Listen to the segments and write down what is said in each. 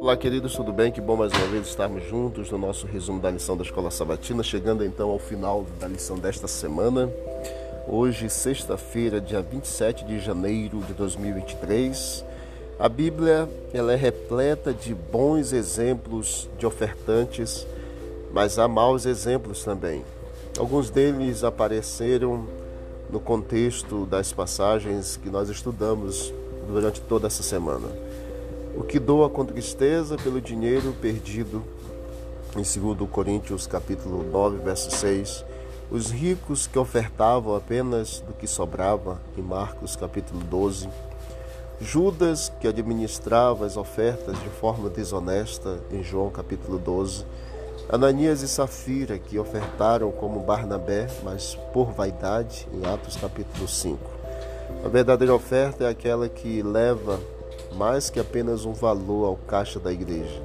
Olá, queridos, tudo bem? Que bom mais uma vez estarmos juntos no nosso resumo da lição da Escola Sabatina, chegando então ao final da lição desta semana. Hoje, sexta-feira, dia 27 de janeiro de 2023. A Bíblia ela é repleta de bons exemplos de ofertantes, mas há maus exemplos também. Alguns deles apareceram no contexto das passagens que nós estudamos durante toda essa semana. O que doa com tristeza pelo dinheiro perdido, em 2 Coríntios capítulo 9, verso 6. Os ricos que ofertavam apenas do que sobrava, em Marcos capítulo 12. Judas que administrava as ofertas de forma desonesta, em João capítulo 12. Ananias e Safira que ofertaram como Barnabé, mas por vaidade, em Atos capítulo 5. A verdadeira oferta é aquela que leva mais que apenas um valor ao caixa da igreja.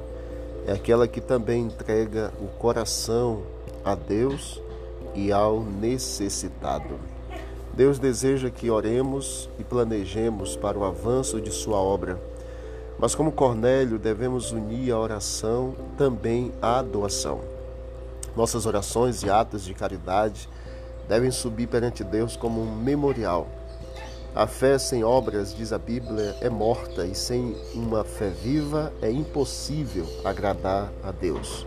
É aquela que também entrega o coração a Deus e ao necessitado. Deus deseja que oremos e planejemos para o avanço de Sua obra. Mas, como Cornélio, devemos unir a oração também à doação. Nossas orações e atos de caridade devem subir perante Deus como um memorial a fé sem obras, diz a Bíblia, é morta e sem uma fé viva é impossível agradar a Deus.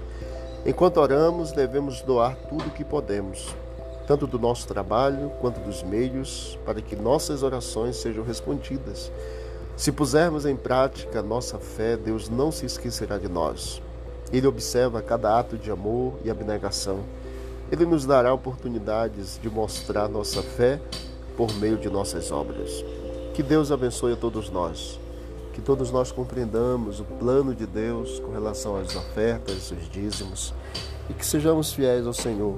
Enquanto oramos, devemos doar tudo o que podemos, tanto do nosso trabalho quanto dos meios, para que nossas orações sejam respondidas. Se pusermos em prática nossa fé, Deus não se esquecerá de nós. Ele observa cada ato de amor e abnegação. Ele nos dará oportunidades de mostrar nossa fé por meio de nossas obras. Que Deus abençoe a todos nós. Que todos nós compreendamos o plano de Deus com relação às ofertas, os dízimos e que sejamos fiéis ao Senhor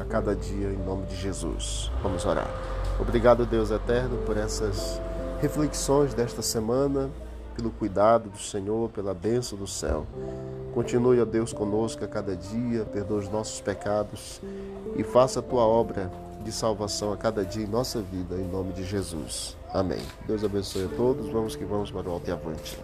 a cada dia em nome de Jesus. Vamos orar. Obrigado, Deus eterno, por essas reflexões desta semana, pelo cuidado do Senhor, pela bênção do céu. Continue, ó Deus, conosco a cada dia, perdoa os nossos pecados e faça a tua obra de salvação a cada dia em nossa vida, em nome de Jesus. Amém. Deus abençoe a todos. Vamos que vamos para o alto e avante.